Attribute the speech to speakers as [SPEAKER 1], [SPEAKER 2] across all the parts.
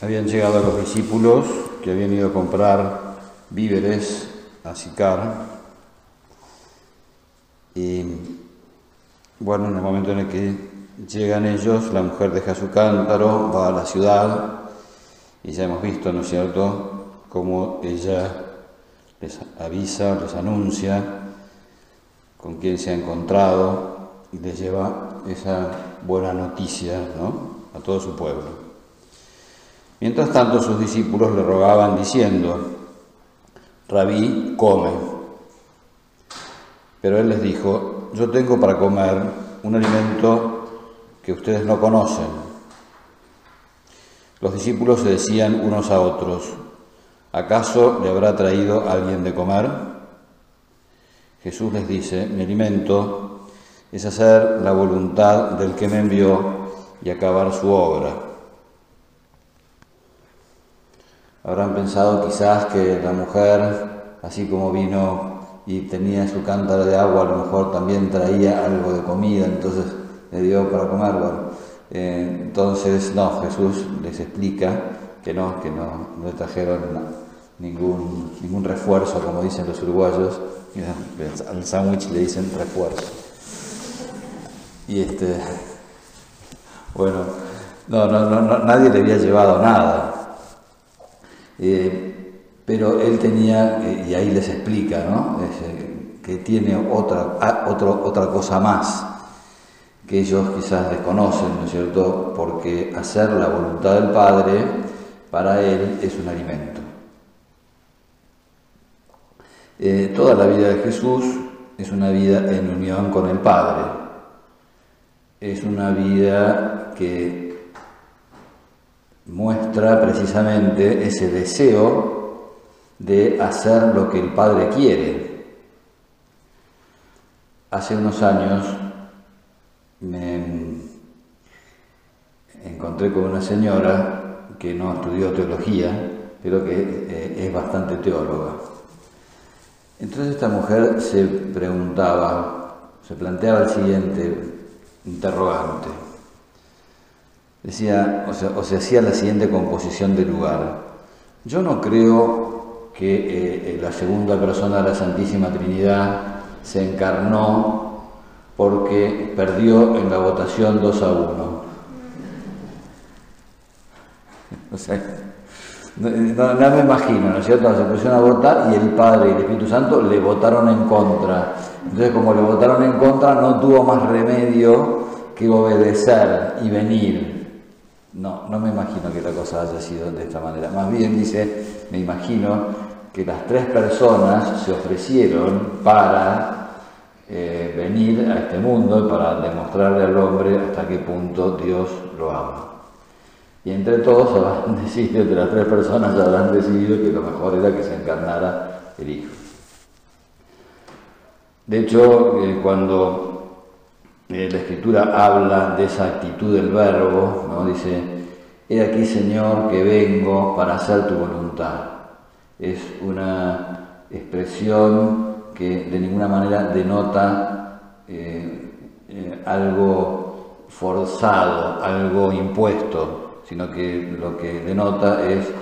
[SPEAKER 1] Habían llegado los discípulos que habían ido a comprar víveres a Sicar. Y bueno, en el momento en el que llegan ellos, la mujer deja su cántaro, va a la ciudad y ya hemos visto, ¿no es cierto?, cómo ella les avisa, les anuncia con quién se ha encontrado y les lleva esa buena noticia ¿no? a todo su pueblo. Mientras tanto sus discípulos le rogaban diciendo, Rabí, come. Pero él les dijo, yo tengo para comer un alimento que ustedes no conocen. Los discípulos se decían unos a otros, ¿acaso le habrá traído alguien de comer? Jesús les dice, mi alimento es hacer la voluntad del que me envió y acabar su obra. Habrán pensado quizás que la mujer, así como vino y tenía su cántaro de agua, a lo mejor también traía algo de comida, entonces le dio para comer. Bueno, eh, entonces, no, Jesús les explica que no, que no, no trajeron ningún, ningún refuerzo, como dicen los uruguayos, al sándwich le dicen refuerzo. Y este, bueno, no, no, no, nadie le había llevado nada. Eh, pero él tenía, eh, y ahí les explica, ¿no? Eh, que tiene otra, otra cosa más que ellos quizás desconocen, ¿no es cierto? Porque hacer la voluntad del Padre para él es un alimento. toda la vida de Jesús es una vida en unión con el Padre. Es una vida que muestra precisamente ese deseo de hacer lo que el Padre quiere. Hace unos años me encontré con una señora que no estudió teología, pero que eh, es bastante teóloga. Entonces esta mujer se preguntaba, se planteaba el siguiente interrogante decía, o se hacía la siguiente composición del lugar. Yo no creo que eh, eh, la segunda persona de la Santísima Trinidad se encarnó porque perdió en la votación 2 a 1. O no, me imagino, ¿no es cierto? Se pusieron a votar y el Padre y el Espíritu Santo le votaron en contra. Entonces, como le votaron en contra, no tuvo más remedio que obedecer y venir. No, no me imagino que la cosa haya sido de esta manera. Más bien dice, me imagino que las tres personas se ofrecieron para eh, venir a este mundo y para demostrarle al hombre hasta qué punto Dios lo ama. Y entre todos habrán decidido, entre las tres personas habrán decidido que lo mejor era que se encarnara el Hijo. De hecho, eh, cuando eh, la escritura habla de esa actitud del verbo, ¿no? dice, he aquí Señor que vengo para hacer tu voluntad. Es una expresión que de ninguna manera denota eh, eh, algo forzado, algo impuesto, sino que lo que denota es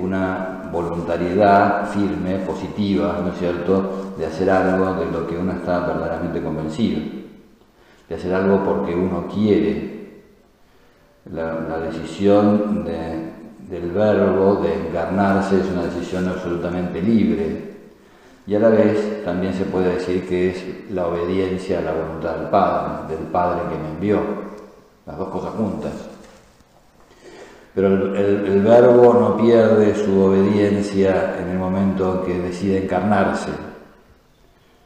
[SPEAKER 1] una voluntariedad firme, positiva, ¿no es cierto?, de hacer algo de lo que uno está verdaderamente convencido de hacer algo porque uno quiere. La, decisión del verbo de encarnarse es una decisión absolutamente libre y a la vez también se puede decir que es la obediencia a la voluntad del Padre, del Padre que me envió, las dos cosas juntas. Pero el, verbo no pierde su obediencia en el momento que decide encarnarse,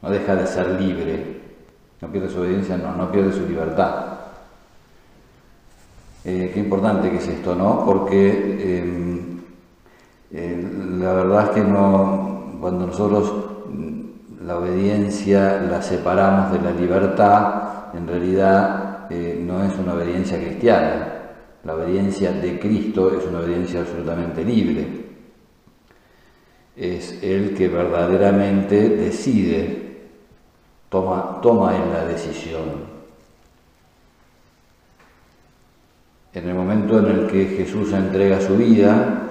[SPEAKER 1] no deja de ser libre, no pierde su obediencia, no, no pierde su libertad. Eh, qué importante que es esto, ¿no? Porque em, eh, la verdad es que no, cuando nosotros mm, la obediencia la separamos de la libertad, en realidad eh, no es una obediencia cristiana. La obediencia de Cristo es una obediencia absolutamente libre. Es el que verdaderamente decide toma, toma en la decisión. En el momento en el que Jesús entrega su vida,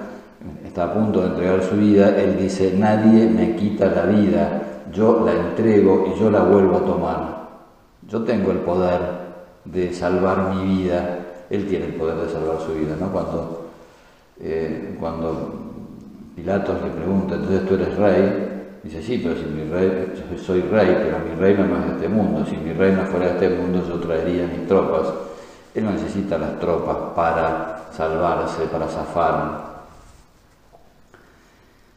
[SPEAKER 1] está a punto de entregar su vida, Él dice, nadie me quita la vida, yo la entrego y yo la vuelvo a tomar. Yo tengo el poder de salvar mi vida, Él tiene el poder de salvar su vida. ¿no? Cuando, eh, cuando Pilatos le pregunta, entonces tú eres rey, dice, sí, pero si mi rey, soy rey, pero mi reino no es de este mundo, si mi reino fuera de este mundo yo traería mis tropas. Él no necesita las tropas para salvarse, para zafar,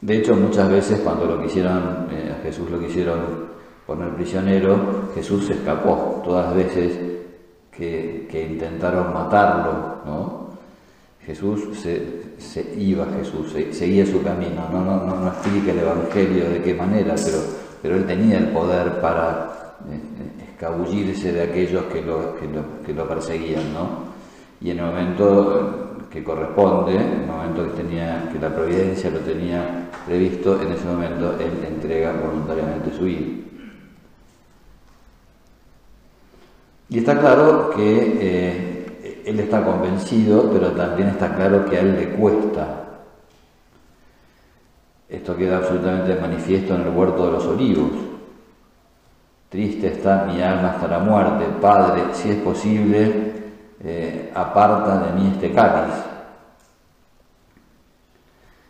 [SPEAKER 1] de hecho, muchas veces cuando lo quisieron, eh, a Jesús lo quisieron poner prisionero, Jesús se escapó. Todas las veces que, intentaron matarlo, ¿no? Jesús se, iba, Jesús seguía su camino. No, no, no, explica el Evangelio de qué manera, pero, pero él tenía el poder para eh, escabullirse de aquellos que lo, que lo, que lo perseguían, ¿no? Y en el momento que corresponde, en el momento que, tenía, que la providencia lo tenía previsto, en ese momento él entrega voluntariamente su vida. Y está claro que eh, él está convencido, pero también está claro que a él le cuesta. Esto queda absolutamente manifiesto en el huerto de los olivos. Triste está mi alma hasta la muerte, Padre, si es posible, eh, aparta de mí este cáliz.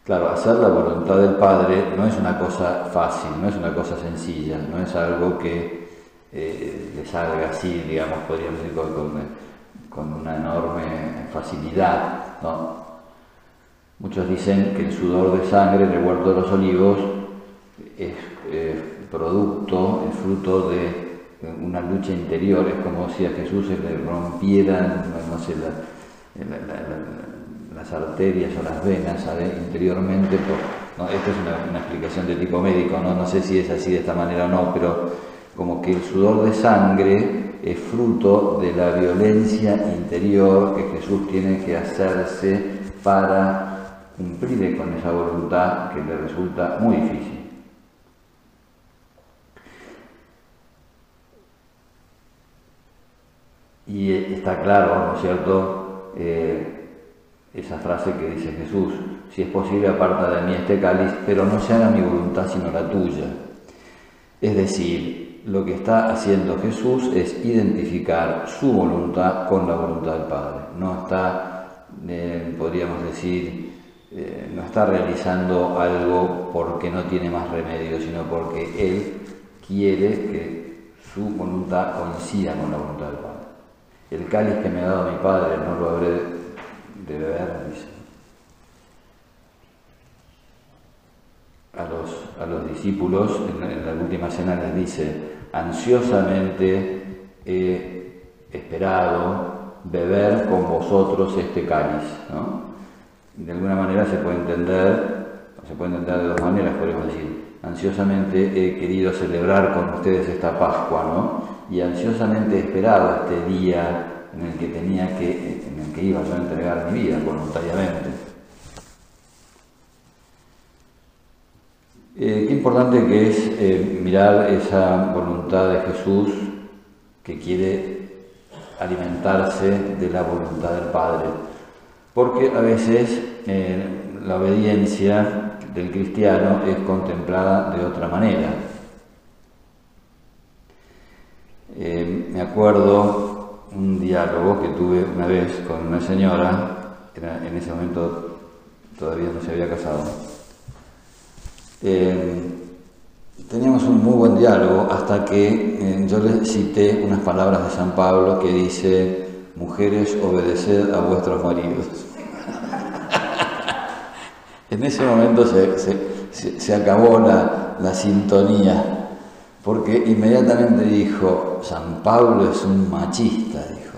[SPEAKER 1] Claro, hacer la voluntad del Padre no es una cosa fácil, no es una cosa sencilla, no es algo que eh, le salga así, digamos, podríamos decir, con, una enorme facilidad. ¿no? Muchos dicen que el sudor de sangre del huerto de los olivos es producto, es fruto de una lucha interior, es como si a Jesús se le rompieran, no sé, las arterias o las venas interiormente. Por, Esto es una, explicación de tipo médico, no sé si es así de esta manera o no, pero como que el sudor de sangre es fruto de la violencia interior que Jesús tiene que hacerse para cumplir con esa voluntad que le resulta muy difícil. Y está claro, ¿no es cierto?, eh, esa frase que dice Jesús, si es posible aparta de mí este cáliz, pero no se haga mi voluntad sino la tuya. Es decir, lo que está haciendo Jesús es identificar su voluntad con la voluntad del Padre. No está, eh, podríamos decir, eh, no está realizando algo porque no tiene más remedio, sino porque Él quiere que su voluntad coincida con la voluntad del Padre. El cáliz que me ha dado mi padre no lo habré de beber, dice. A los, a los discípulos en, la última cena les dice, ansiosamente he esperado beber con vosotros este cáliz. De alguna manera se puede entender, se puede entender de dos maneras, podemos decir, ansiosamente he querido celebrar con ustedes esta Pascua, ¿no? y ansiosamente esperado este día en el que tenía que, en el que iba yo a entregar mi vida voluntariamente. Eh, qué importante que es eh, mirar esa voluntad de Jesús que quiere alimentarse de la voluntad del Padre, porque a veces eh, la obediencia del cristiano es contemplada de otra manera. Eh, me acuerdo un diálogo que tuve una vez con una señora, en ese momento todavía no se había casado. Eh, teníamos un muy buen diálogo hasta que eh, yo le cité unas palabras de San Pablo que dice, mujeres, obedeced a vuestros maridos. en ese momento se, acabó la, la sintonía porque inmediatamente dijo, San Pablo es un machista, dijo.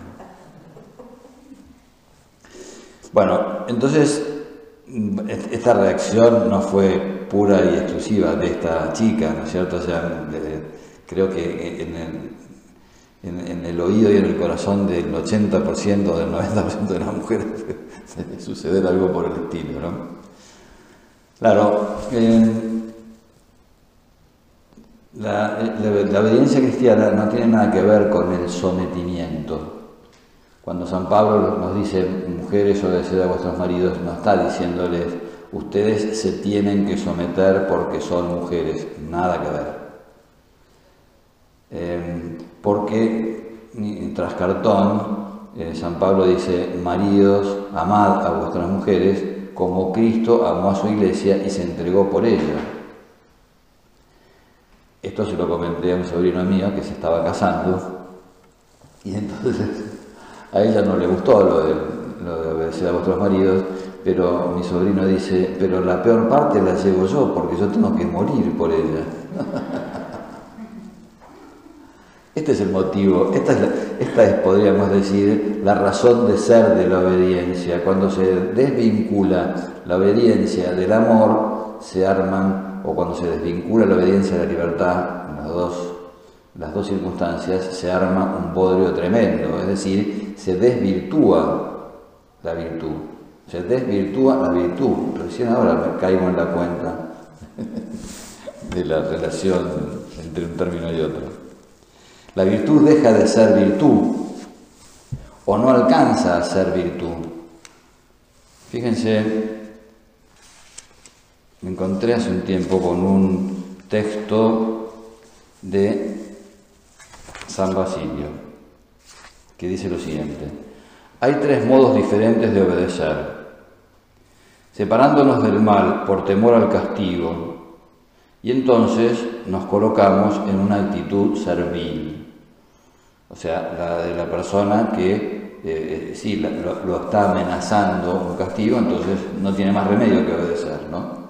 [SPEAKER 1] Bueno, entonces esta reacción no fue pura y exclusiva de esta chica, ¿no es cierto? O sea, creo que en el, oído y en el corazón del 80% del 90% de las mujeres debe suceder algo por el estilo, ¿no? Claro, la, obediencia cristiana no tiene nada que ver con el sometimiento. Cuando San Pablo nos dice, mujeres, obedeced a vuestros maridos, no está diciéndoles, ustedes se tienen que someter porque son mujeres, nada que ver. Eh, porque tras cartón, eh, San Pablo dice, maridos, amad a vuestras mujeres como Cristo amó a su iglesia y se entregó por ella. Esto se lo comenté a un sobrino mío que se estaba casando y entonces a ella no le gustó lo de obedecer a vuestros maridos, pero mi sobrino dice, pero la peor parte la llevo yo porque yo tengo que morir por ella. Este es el motivo, esta es, podríamos decir, la razón de ser de la obediencia. Cuando se desvincula la obediencia del amor, se arman, o cuando se desvincula la obediencia de la libertad, las dos, las dos circunstancias, se arma un bodrio tremendo, es decir, se desvirtúa la virtud. Se desvirtúa la virtud. Recién ahora me caigo en la cuenta de la relación entre un término y otro. La virtud deja de ser virtud o no alcanza a ser virtud. Fíjense, me encontré hace un tiempo con un texto de San Basilio que dice lo siguiente. Hay tres modos diferentes de obedecer. Separándonos del mal por temor al castigo, y entonces nos colocamos en una actitud servil. O sea, la de la persona que eh, eh, sí lo, está amenazando un castigo, entonces no tiene más remedio que obedecer, ¿no?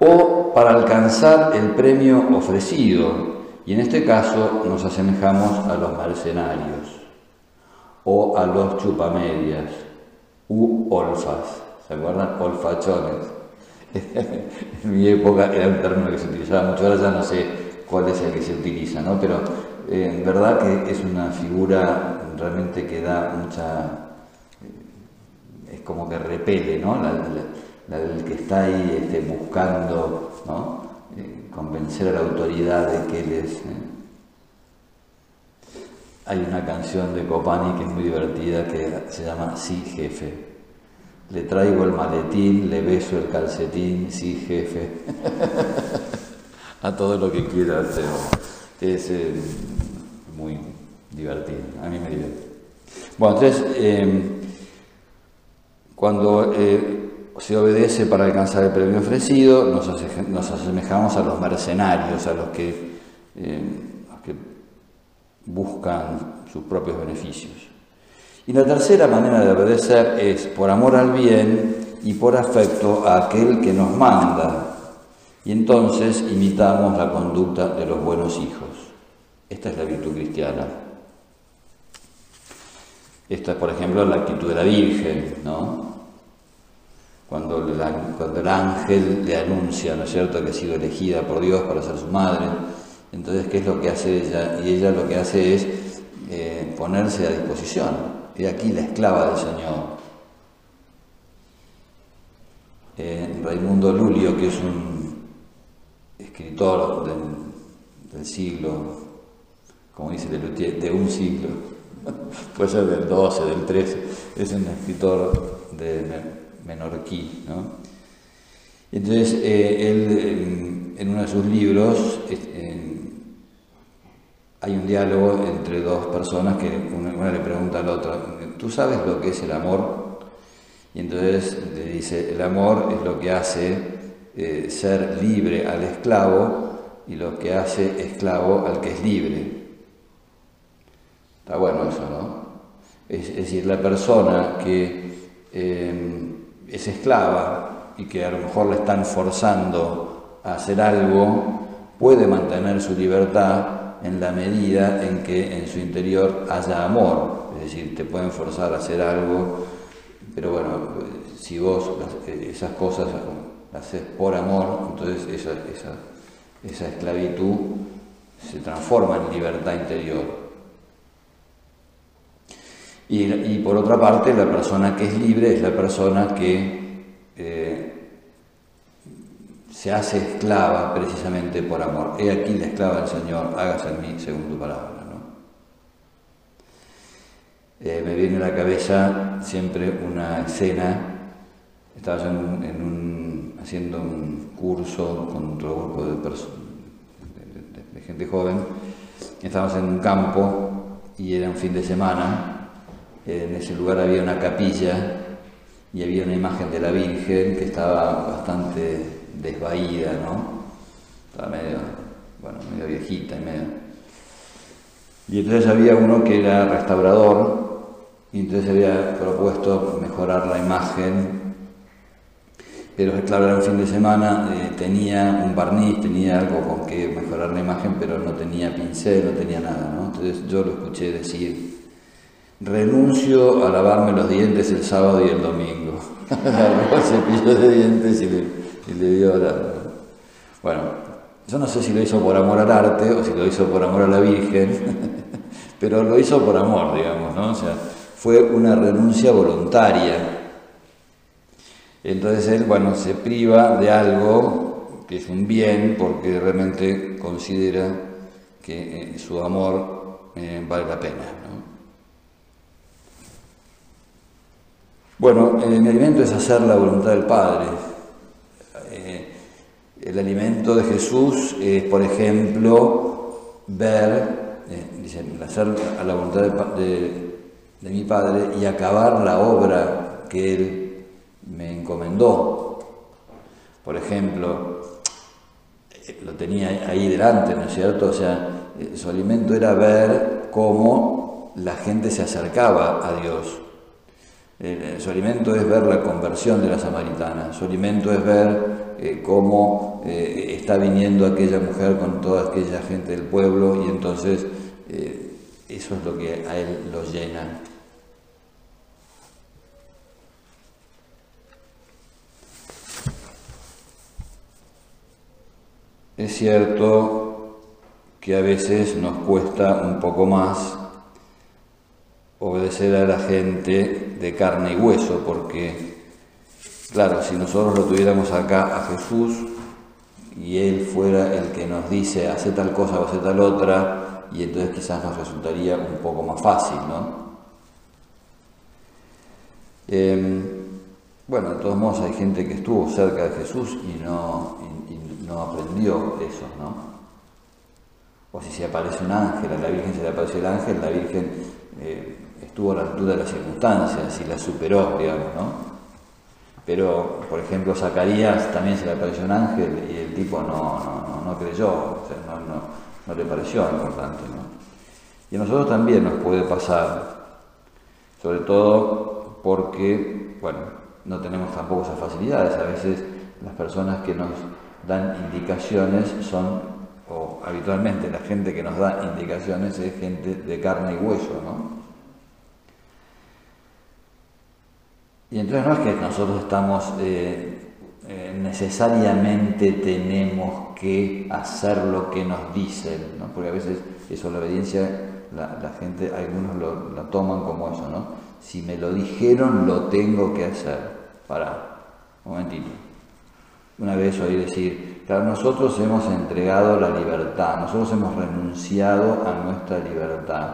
[SPEAKER 1] O para alcanzar el premio ofrecido, y en este caso nos asemejamos a los mercenarios o a los chupamedias u olfas, ¿se acuerdan? Olfachones. en mi época era un término que se utilizaba mucho, ahora ya no sé cuál es el que se utiliza, ¿no? Pero en eh, verdad que es una figura realmente que da mucha, eh, es como que repele, ¿no? La, del que está ahí este, buscando, ¿no? Eh, convencer a la autoridad de que él es. Hay una canción de Copani que es muy divertida que se llama Sí, jefe. Le traigo el maletín, le beso el calcetín, sí, jefe. a todo lo que quiera hacer. Es, muy divertido, a mí me divierte. Bueno, entonces, em, cuando eh, se obedece para alcanzar el premio ofrecido, nos, asemejamos a los mercenarios, a los que, em, los que buscan sus propios beneficios. Y la tercera manera de obedecer es por amor al bien y por afecto a aquel que nos manda. Y entonces imitamos la conducta de los buenos hijos. Esta es la virtud cristiana. Esta es, por ejemplo, la actitud de la Virgen, ¿no? Cuando, cuando el ángel le anuncia, ¿no es cierto?, que ha sido elegida por Dios para ser su madre. Entonces, ¿qué es lo que hace ella? Y ella lo que hace es eh, ponerse a disposición. He aquí la esclava del Señor. Eh, Raimundo Lulio, que es un escritor del, siglo como dice de un siglo, puede ser del 12, del 13, es un escritor de menorquí. ¿no? Entonces, eh, él en, uno de sus libros hay un diálogo entre dos personas que una, le pregunta a la otra, ¿tú sabes lo que es el amor? Y entonces le dice, el amor es lo que hace eh, ser libre al esclavo y lo que hace esclavo al que es libre. Está bueno eso, ¿no? Es, decir, la persona que eh, es esclava y que a lo mejor le están forzando a hacer algo, puede mantener su libertad en la medida en que en su interior haya amor. Es decir, te pueden forzar a hacer algo, pero bueno, si vos esas cosas las haces por amor, entonces esa esclavitud se transforma en libertad interior. Y, por otra parte, la persona que es libre es la persona que eh, se hace esclava precisamente por amor. He aquí la esclava del Señor, hágase en mí según tu palabra. eh, me viene a la cabeza siempre una escena, estaba yo haciendo un curso con otro grupo de, de, gente joven, estábamos en un campo y era un fin de semana, en ese lugar había una capilla y había una imagen de la Virgen que estaba bastante desvaída, ¿no? Estaba medio, bueno, medio viejita y medio. Y entonces había uno que era restaurador y entonces había propuesto mejorar la imagen, pero claro, era un fin de semana, eh, tenía un barniz, tenía algo con que mejorar la imagen, pero no tenía pincel, no tenía nada, ¿no? Entonces yo lo escuché decir, renuncio a lavarme los dientes el sábado y el domingo. cepillo de dientes y y le dio la... Bueno, yo no sé si lo hizo por amor al arte o si lo hizo por amor a la Virgen, pero lo hizo por amor, digamos, ¿no? O sea, fue una renuncia voluntaria. Entonces él, bueno, se priva de algo que es un bien porque realmente considera que eh, su amor eh, vale la pena. Bueno, el alimento es hacer la voluntad del Padre. Eh, el alimento de Jesús es, por ejemplo, ver, dice, hacer a la voluntad de, mi Padre y acabar la obra que Él me encomendó. Por ejemplo, lo tenía ahí delante, ¿no es cierto? O sea, su alimento era ver cómo la gente se acercaba a Dios. Su alimento es ver la conversión de la samaritana, su alimento es ver eh, cómo eh, está viniendo aquella mujer con toda aquella gente del pueblo y entonces eh, eso es lo que a él lo llena. Es cierto que a veces nos cuesta un poco más obedecer a la gente de carne y hueso, porque, claro, si nosotros lo tuviéramos acá a Jesús y Él fuera el que nos dice, hace tal cosa o hace tal otra, y entonces quizás nos resultaría un poco más fácil, ¿no? Em, bueno, de todos modos hay gente que estuvo cerca de Jesús y no, no aprendió eso, ¿no? O si se aparece un ángel, a la Virgen se le apareció el ángel, la Virgen eh, estuvo a la altura de las circunstancias y la superó, digamos, ¿no? Pero, por ejemplo, Zacarías también se le apareció un ángel y el tipo no, no, no, creyó, o sea, no, le pareció importante. Y a nosotros también nos puede pasar, sobre todo porque, bueno, no tenemos tampoco esas facilidades. A veces las personas que nos dan indicaciones son, o habitualmente la gente que nos da indicaciones es gente de carne y hueso, ¿no? Y entonces no es que nosotros estamos, eh, eh, necesariamente tenemos que hacer lo que nos dicen, ¿no? porque a veces eso, la obediencia, la, gente, algunos lo, toman como eso, ¿no? Si me lo dijeron, lo tengo que hacer. Para, un momentito. Una vez oí decir, claro, nosotros hemos entregado la libertad, nosotros hemos renunciado a nuestra libertad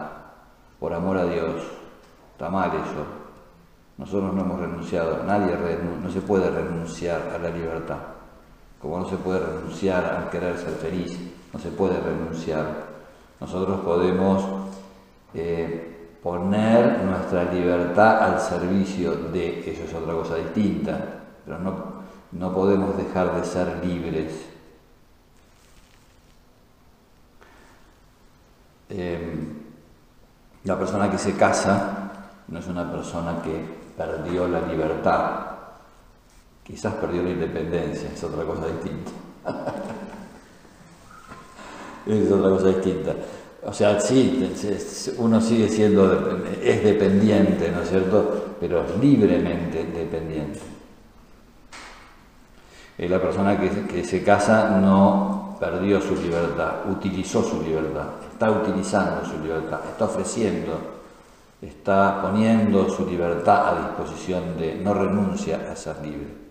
[SPEAKER 1] por amor a Dios. Está mal eso. Nosotros no hemos renunciado, nadie no se puede renunciar a la libertad. Como no se puede renunciar a querer ser feliz, no se puede renunciar. Nosotros podemos eh, poner nuestra libertad al servicio de, eso es otra cosa distinta, pero no no podemos dejar de ser libres. Em, la persona que se casa no es una persona que perdió la libertad, quizás perdió la independencia, es otra cosa distinta. es otra cosa distinta. O sea, sí, uno sigue siendo, es dependiente, ¿no es cierto? Pero es libremente dependiente. La persona que, se casa no perdió su libertad, utilizó su libertad, está utilizando su libertad, está ofreciendo, está poniendo su libertad a disposición de, no renuncia a ser libre.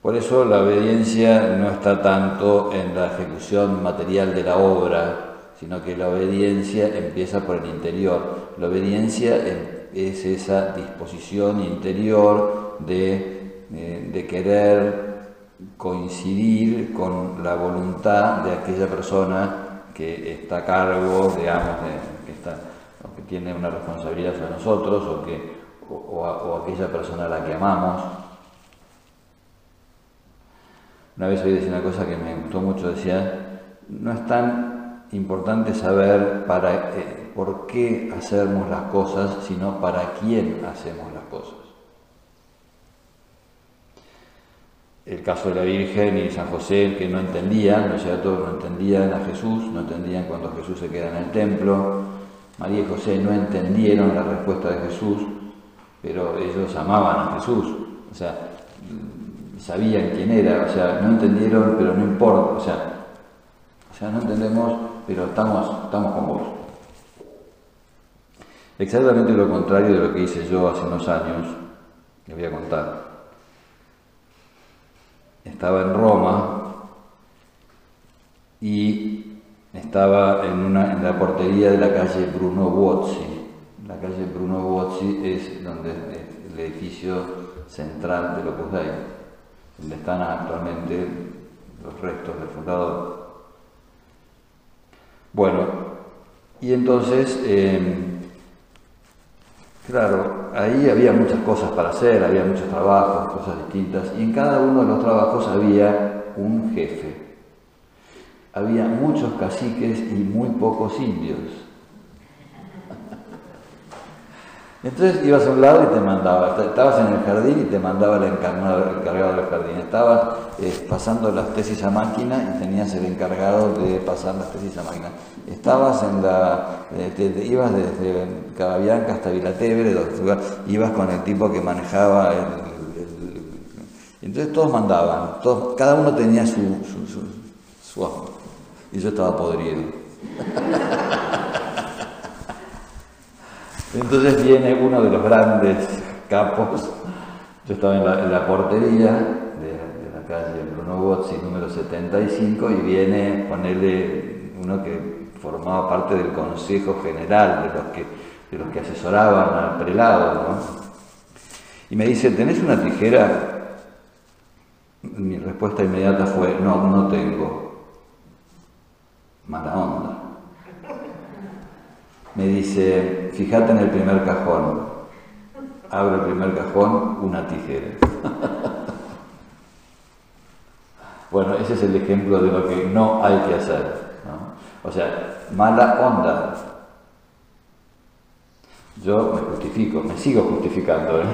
[SPEAKER 1] Por eso la obediencia no está tanto en la ejecución material de la obra, sino que la obediencia empieza por el interior. La obediencia es esa disposición interior de, eh, de querer coincidir con la voluntad de aquella persona que está a cargo, digamos, que, está, o que tiene una responsabilidad sobre nosotros, o, que, o, aquella persona a la que amamos. Una vez oí decir una cosa que me gustó mucho, decía, no es tan importante saber para, eh, por qué hacemos las cosas, sino para quién hacemos las cosas. El caso de la Virgen y San José, que no entendían, ¿no es cierto? No entendían a Jesús, no entendían cuando Jesús se queda en el templo. María y José no entendieron la respuesta de Jesús, pero ellos amaban a Jesús, o sea, sabían quién era, o sea, no entendieron, pero no importa, o sea, o sea no entendemos, pero estamos, estamos con vos. Exactamente lo contrario de lo que hice yo hace unos años, les voy a contar estaba en Roma y estaba en, una, en la portería de la calle Bruno Buozzi. La calle Bruno Buozzi es donde es el edificio central de Opus Dei, donde están actualmente los restos del fundador. Bueno, y entonces em, Claro, ahí había muchas cosas para hacer, había muchos trabajos, cosas distintas, y en cada uno de los trabajos había un jefe. Había muchos caciques y muy pocos indios. Entonces ibas a un lado y te mandaba, estabas en el jardín y te mandaba el encargado, del jardín, estabas eh, pasando las tesis a máquina y tenías el encargado de pasar las tesis a máquina. Estabas en la, eh, ibas desde Cababianca hasta Vilatevere, ibas con el tipo que manejaba el, entonces todos mandaban, todos, cada uno tenía su, su, su, su y yo estaba podrido. Entonces viene uno de los grandes capos, yo estaba en la, portería de, la calle Bruno Bozzi, número 75, y viene ponerle uno que formaba parte del Consejo General, de los que, de los que asesoraban al prelado, ¿no? Y me dice, ¿tenés una tijera? Mi respuesta inmediata fue, no, no tengo. Mala onda me dice, fíjate en el primer cajón. Abro el primer cajón, una tijera. bueno, ese es el ejemplo de lo que no hay que hacer. O sea, mala onda. Yo me justifico, me sigo justificando. ¿eh?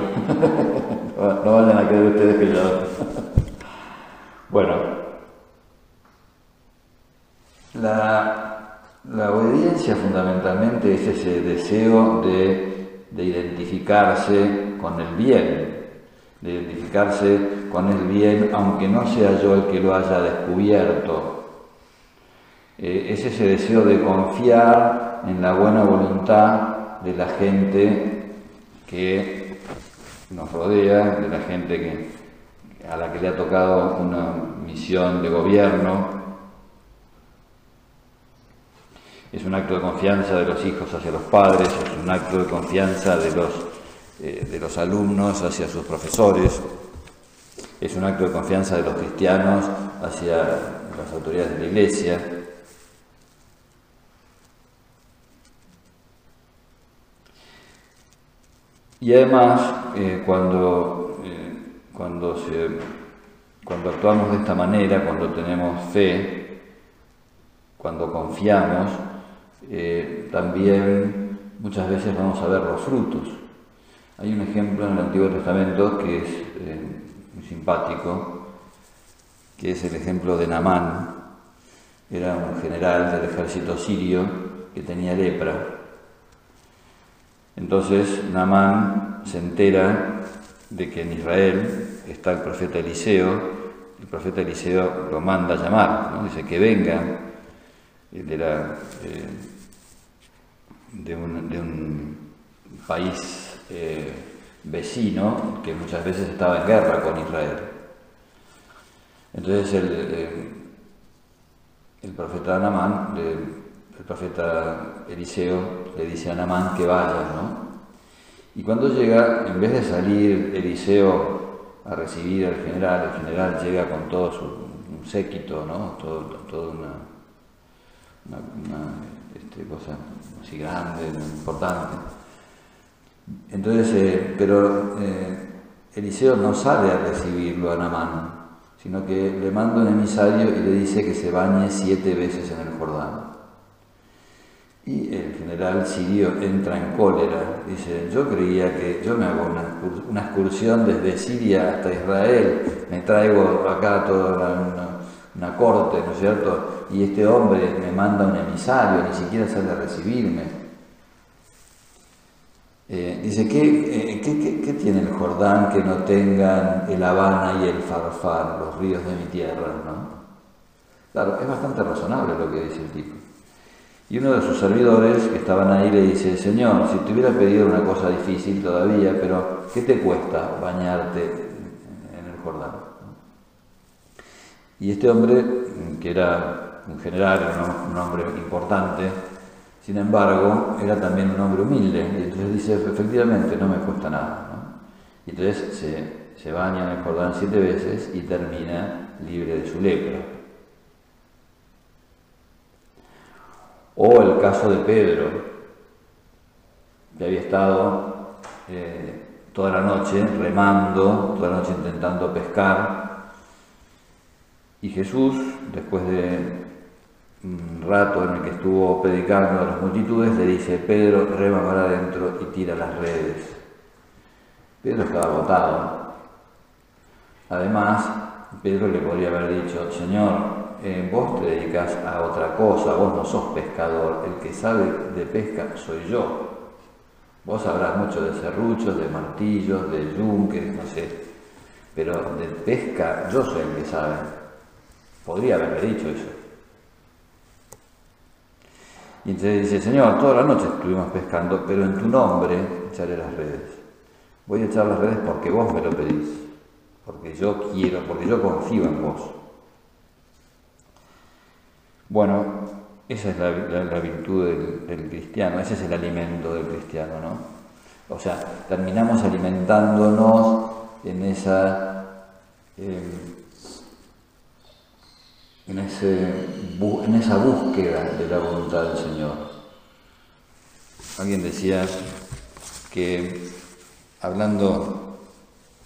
[SPEAKER 1] no vayan a creer ustedes que yo... bueno, la la obediencia fundamentalmente es ese deseo de, identificarse con el bien, de identificarse con el bien aunque no sea yo el que lo haya descubierto. Eh, es ese deseo de confiar en la buena voluntad de la gente que nos rodea, de la gente que, a la que le ha tocado una misión de gobierno, es un acto de confianza de los hijos hacia los padres, es un acto de confianza de los, eh, de los alumnos hacia sus profesores, es un acto de confianza de los cristianos hacia las autoridades de la iglesia. Y además, eh, cuando, eh, cuando, cuando actuamos de esta manera, cuando tenemos fe, cuando confiamos, eh, también muchas veces vamos a ver los frutos. Hay un ejemplo en el Antiguo Testamento que es eh, muy simpático, que es el ejemplo de Namán. Era un general del ejército sirio que tenía lepra. Entonces Namán se entera de que en Israel está el profeta Eliseo, el profeta Eliseo lo manda a llamar, dice que venga, él era de un, país eh, vecino que muchas veces estaba en guerra con Israel. Entonces el, el profeta Anamán, el profeta Eliseo le dice a Anamán que vaya, ¿no? Y cuando llega, en vez de salir Eliseo a recibir al general, el general llega con todo su séquito, ¿no? Todo, toda una, este, cosa así grande, importante. Entonces, eh, pero eh, Eliseo no sale a recibirlo a Namán, sino que le manda un emisario y le dice que se bañe siete veces en el Jordán. Y el general sirio entra en cólera, dice, yo creía que yo me hago una, excursión desde Siria hasta Israel, me traigo acá toda una, corte, ¿no es cierto? Y este hombre me manda un emisario, ni siquiera sale a recibirme. Eh, dice, eh, ¿qué, qué, tiene el Jordán que no tengan el Habana y el Farfar, los ríos de mi tierra? ¿no? Claro, es bastante razonable lo que dice el tipo. Y uno de sus servidores que estaban ahí le dice, Señor, si te hubiera pedido una cosa difícil todavía, pero ¿qué te cuesta bañarte en el Jordán? Y este hombre, que era un general, un hombre importante, sin embargo, era también un hombre humilde. Y entonces dice, efectivamente, no me cuesta nada. Y entonces se, se baña en el Jordán siete veces y termina libre de su lepra. O el caso de Pedro, que había estado eh, toda la noche remando, toda la noche intentando pescar, y Jesús, después de un rato en el que estuvo predicando a las multitudes, le dice, Pedro, rema para adentro y tira las redes. Pedro estaba agotado. Además, Pedro le podría haber dicho, Señor, eh, vos te dedicas a otra cosa, vos no sos pescador, el que sabe de pesca soy yo. Vos sabrás mucho de serruchos, de martillos, de yunques, no sé, pero de pesca yo soy el que sabe. Podría haberme dicho eso. Y entonces dice, Señor, toda la noche estuvimos pescando, pero en tu nombre echaré las redes. Voy a echar las redes porque vos me lo pedís, porque yo quiero, porque yo confío en vos. Bueno, esa es la, virtud del, cristiano, ese es el alimento del cristiano, ¿no? O sea, terminamos alimentándonos en esa, em, en, esa búsqueda de la voluntad del Señor. Alguien decía que hablando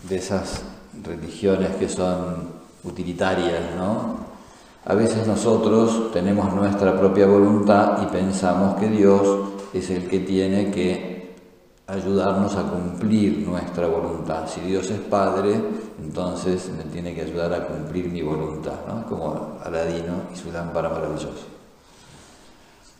[SPEAKER 1] de esas religiones que son utilitarias, ¿no? A veces nosotros tenemos nuestra propia voluntad y pensamos que Dios es el que tiene que ayudarnos a cumplir nuestra voluntad. Si Dios es Padre, entonces me tiene que ayudar a cumplir mi voluntad, como Aladino y su lámpara maravillosa.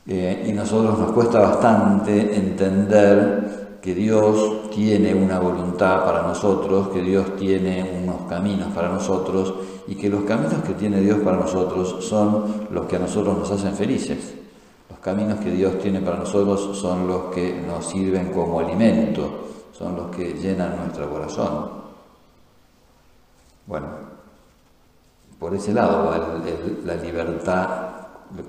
[SPEAKER 1] Eh, y nosotros nos cuesta bastante entender que Dios tiene una voluntad para nosotros, que Dios tiene unos caminos para nosotros y que los caminos que tiene Dios para nosotros son los que a nosotros nos hacen felices. Los caminos que Dios tiene para nosotros son los que nos sirven como alimento, son los que llenan nuestro corazón. Bueno, por ese lado va la libertad,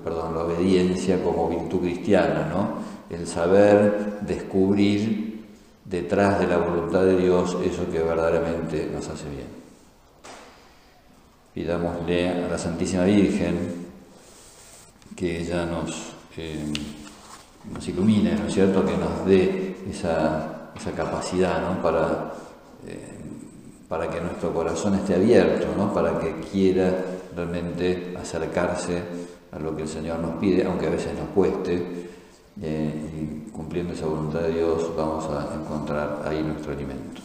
[SPEAKER 1] perdón, la obediencia como virtud cristiana, ¿no? El saber descubrir detrás de la voluntad de Dios eso que verdaderamente nos hace bien. Pidámosle a la Santísima Virgen que ella nos, eh, nos ilumine, ¿no es cierto?, que nos dé esa, capacidad para, eh, para que nuestro corazón esté abierto, ¿no? para que quiera realmente acercarse a lo que el Señor nos pide, aunque a veces nos cueste, eh, y cumpliendo esa voluntad de Dios vamos a encontrar ahí nuestro alimento.